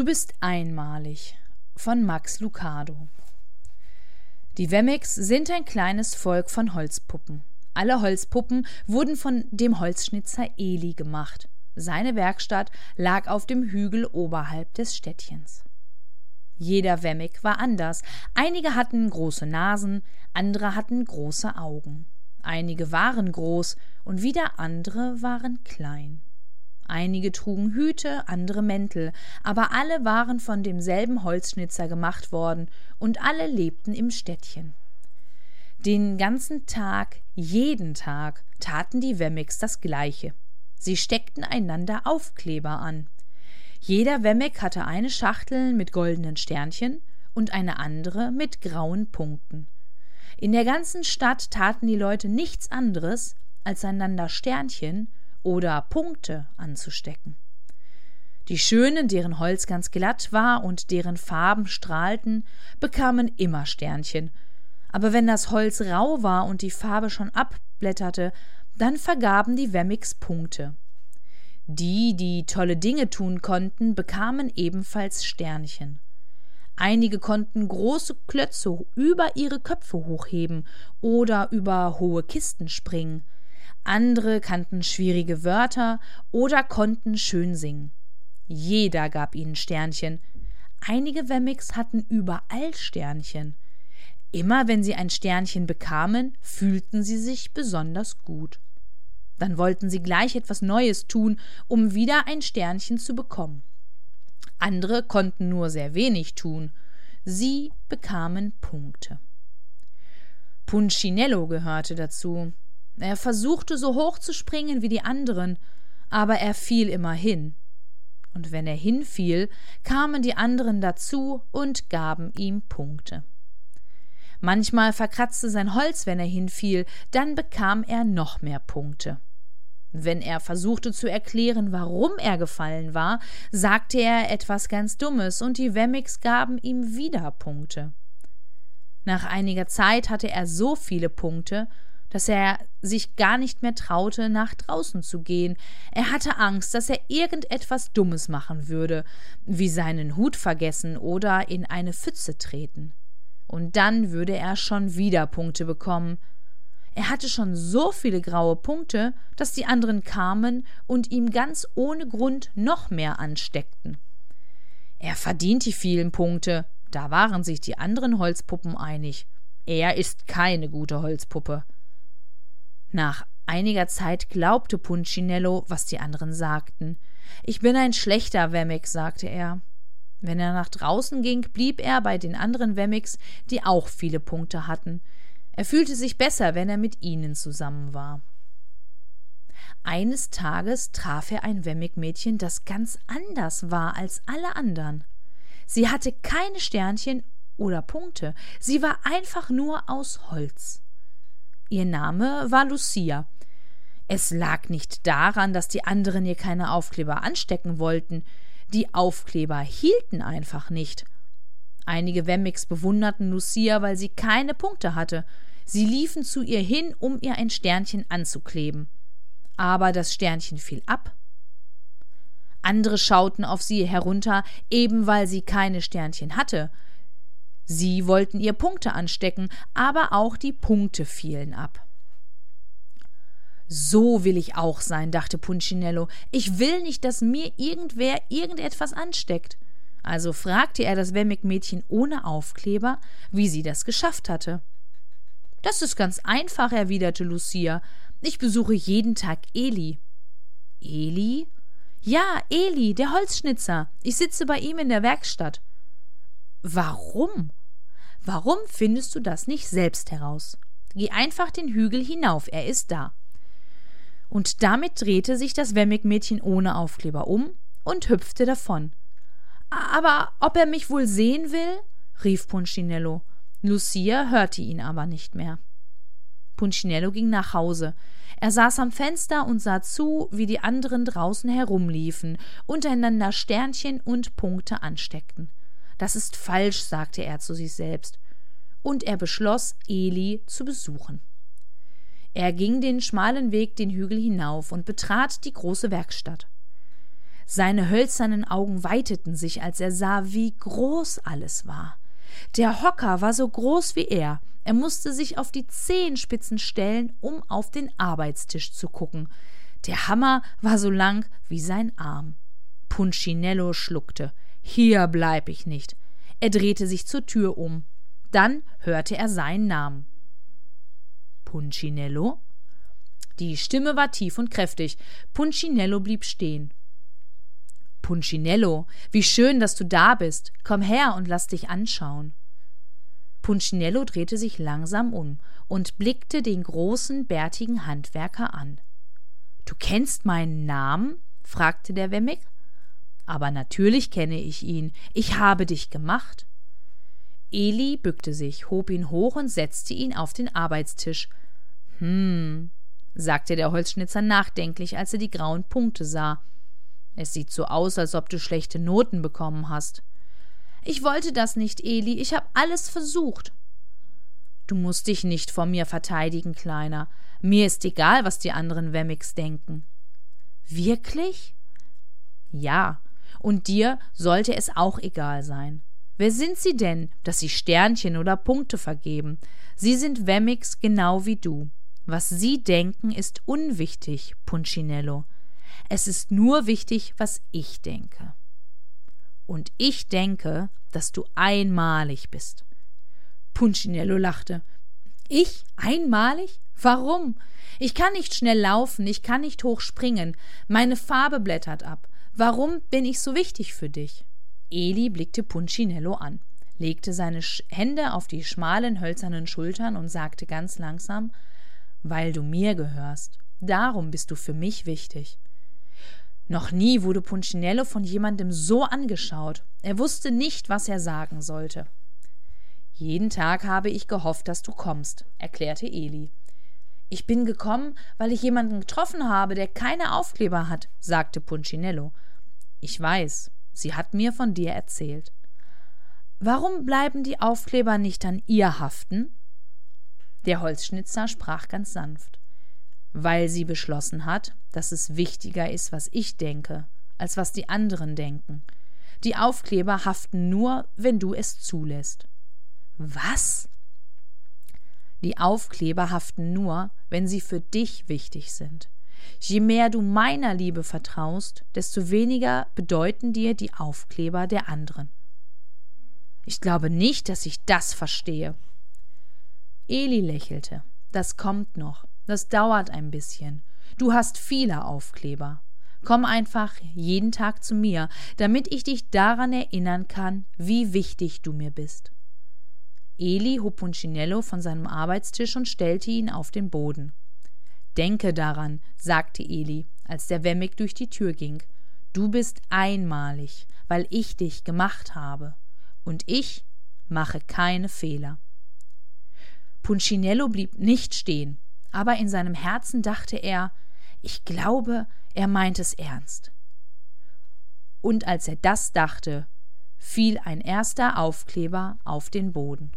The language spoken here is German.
Du bist einmalig von Max Lucado. Die Wemmicks sind ein kleines Volk von Holzpuppen. Alle Holzpuppen wurden von dem Holzschnitzer Eli gemacht. Seine Werkstatt lag auf dem Hügel oberhalb des Städtchens. Jeder Wemmick war anders. Einige hatten große Nasen, andere hatten große Augen. Einige waren groß und wieder andere waren klein. Einige trugen Hüte, andere Mäntel, aber alle waren von demselben Holzschnitzer gemacht worden und alle lebten im Städtchen. Den ganzen Tag, jeden Tag, taten die Wemmicks das Gleiche. Sie steckten einander Aufkleber an. Jeder Wemmick hatte eine Schachtel mit goldenen Sternchen und eine andere mit grauen Punkten. In der ganzen Stadt taten die Leute nichts anderes, als einander Sternchen oder Punkte anzustecken. Die Schönen, deren Holz ganz glatt war und deren Farben strahlten, bekamen immer Sternchen, aber wenn das Holz rau war und die Farbe schon abblätterte, dann vergaben die Wemmicks Punkte. Die, die tolle Dinge tun konnten, bekamen ebenfalls Sternchen. Einige konnten große Klötze über ihre Köpfe hochheben oder über hohe Kisten springen, andere kannten schwierige Wörter oder konnten schön singen. Jeder gab ihnen Sternchen. Einige Wemmicks hatten überall Sternchen. Immer wenn sie ein Sternchen bekamen, fühlten sie sich besonders gut. Dann wollten sie gleich etwas Neues tun, um wieder ein Sternchen zu bekommen. Andere konnten nur sehr wenig tun. Sie bekamen Punkte. Punchinello gehörte dazu. Er versuchte so hoch zu springen wie die anderen, aber er fiel immer hin. Und wenn er hinfiel, kamen die anderen dazu und gaben ihm Punkte. Manchmal verkratzte sein Holz, wenn er hinfiel, dann bekam er noch mehr Punkte. Wenn er versuchte zu erklären, warum er gefallen war, sagte er etwas ganz Dummes, und die Wemmicks gaben ihm wieder Punkte. Nach einiger Zeit hatte er so viele Punkte, dass er sich gar nicht mehr traute, nach draußen zu gehen. Er hatte Angst, dass er irgendetwas Dummes machen würde, wie seinen Hut vergessen oder in eine Pfütze treten. Und dann würde er schon wieder Punkte bekommen. Er hatte schon so viele graue Punkte, dass die anderen kamen und ihm ganz ohne Grund noch mehr ansteckten. Er verdient die vielen Punkte, da waren sich die anderen Holzpuppen einig. Er ist keine gute Holzpuppe. Nach einiger Zeit glaubte Punchinello, was die anderen sagten. Ich bin ein schlechter Wemmick, sagte er. Wenn er nach draußen ging, blieb er bei den anderen Wemmicks, die auch viele Punkte hatten. Er fühlte sich besser, wenn er mit ihnen zusammen war. Eines Tages traf er ein Wemmick-Mädchen, das ganz anders war als alle anderen. Sie hatte keine Sternchen oder Punkte, sie war einfach nur aus Holz. Ihr Name war Lucia. Es lag nicht daran, dass die anderen ihr keine Aufkleber anstecken wollten. Die Aufkleber hielten einfach nicht. Einige Wemmicks bewunderten Lucia, weil sie keine Punkte hatte. Sie liefen zu ihr hin, um ihr ein Sternchen anzukleben. Aber das Sternchen fiel ab. Andere schauten auf sie herunter, eben weil sie keine Sternchen hatte. Sie wollten ihr Punkte anstecken, aber auch die Punkte fielen ab. So will ich auch sein, dachte Punchinello. Ich will nicht, dass mir irgendwer irgendetwas ansteckt. Also fragte er das Wemmick-Mädchen ohne Aufkleber, wie sie das geschafft hatte. Das ist ganz einfach, erwiderte Lucia. Ich besuche jeden Tag Eli. Eli? Ja, Eli, der Holzschnitzer. Ich sitze bei ihm in der Werkstatt. Warum? Warum findest du das nicht selbst heraus? Geh einfach den Hügel hinauf, er ist da. Und damit drehte sich das Wemmick-Mädchen ohne Aufkleber um und hüpfte davon. Aber ob er mich wohl sehen will? rief Punchinello. Lucia hörte ihn aber nicht mehr. Punchinello ging nach Hause. Er saß am Fenster und sah zu, wie die anderen draußen herumliefen, untereinander Sternchen und Punkte ansteckten. Das ist falsch, sagte er zu sich selbst. Und er beschloss, Eli zu besuchen. Er ging den schmalen Weg den Hügel hinauf und betrat die große Werkstatt. Seine hölzernen Augen weiteten sich, als er sah, wie groß alles war. Der Hocker war so groß wie er. Er musste sich auf die Zehenspitzen stellen, um auf den Arbeitstisch zu gucken. Der Hammer war so lang wie sein Arm. Punchinello schluckte. Hier bleib ich nicht. Er drehte sich zur Tür um. Dann hörte er seinen Namen. Punchinello? Die Stimme war tief und kräftig. Punchinello blieb stehen. Punchinello, wie schön, dass du da bist. Komm her und lass dich anschauen. Punchinello drehte sich langsam um und blickte den großen, bärtigen Handwerker an. Du kennst meinen Namen? fragte der Wemmig. Aber natürlich kenne ich ihn. Ich habe dich gemacht. Eli bückte sich, hob ihn hoch und setzte ihn auf den Arbeitstisch. Hm, sagte der Holzschnitzer nachdenklich, als er die grauen Punkte sah. Es sieht so aus, als ob du schlechte Noten bekommen hast. Ich wollte das nicht, Eli. Ich habe alles versucht. Du musst dich nicht vor mir verteidigen, Kleiner. Mir ist egal, was die anderen Wemmix denken. Wirklich? Ja, und dir sollte es auch egal sein. Wer sind sie denn, dass sie Sternchen oder Punkte vergeben? Sie sind Wemmix genau wie du. Was sie denken, ist unwichtig, Punchinello. Es ist nur wichtig, was ich denke. Und ich denke, dass du einmalig bist. Punchinello lachte. Ich einmalig? Warum? Ich kann nicht schnell laufen, ich kann nicht hoch springen, meine Farbe blättert ab. Warum bin ich so wichtig für dich? Eli blickte Punchinello an, legte seine Hände auf die schmalen hölzernen Schultern und sagte ganz langsam Weil du mir gehörst. Darum bist du für mich wichtig. Noch nie wurde Punchinello von jemandem so angeschaut. Er wusste nicht, was er sagen sollte. Jeden Tag habe ich gehofft, dass du kommst, erklärte Eli. Ich bin gekommen, weil ich jemanden getroffen habe, der keine Aufkleber hat, sagte Punchinello. Ich weiß, sie hat mir von dir erzählt. Warum bleiben die Aufkleber nicht an ihr haften? Der Holzschnitzer sprach ganz sanft weil sie beschlossen hat, dass es wichtiger ist, was ich denke, als was die anderen denken. Die Aufkleber haften nur, wenn du es zulässt. Was? Die Aufkleber haften nur, wenn sie für dich wichtig sind. Je mehr du meiner Liebe vertraust, desto weniger bedeuten dir die Aufkleber der anderen. Ich glaube nicht, dass ich das verstehe. Eli lächelte. Das kommt noch. Das dauert ein bisschen. Du hast viele Aufkleber. Komm einfach jeden Tag zu mir, damit ich dich daran erinnern kann, wie wichtig du mir bist. Eli hob Punchinello von seinem Arbeitstisch und stellte ihn auf den Boden. Denke daran, sagte Eli, als der Wemmig durch die Tür ging. Du bist einmalig, weil ich dich gemacht habe. Und ich mache keine Fehler. Punchinello blieb nicht stehen aber in seinem Herzen dachte er, ich glaube, er meint es ernst. Und als er das dachte, fiel ein erster Aufkleber auf den Boden.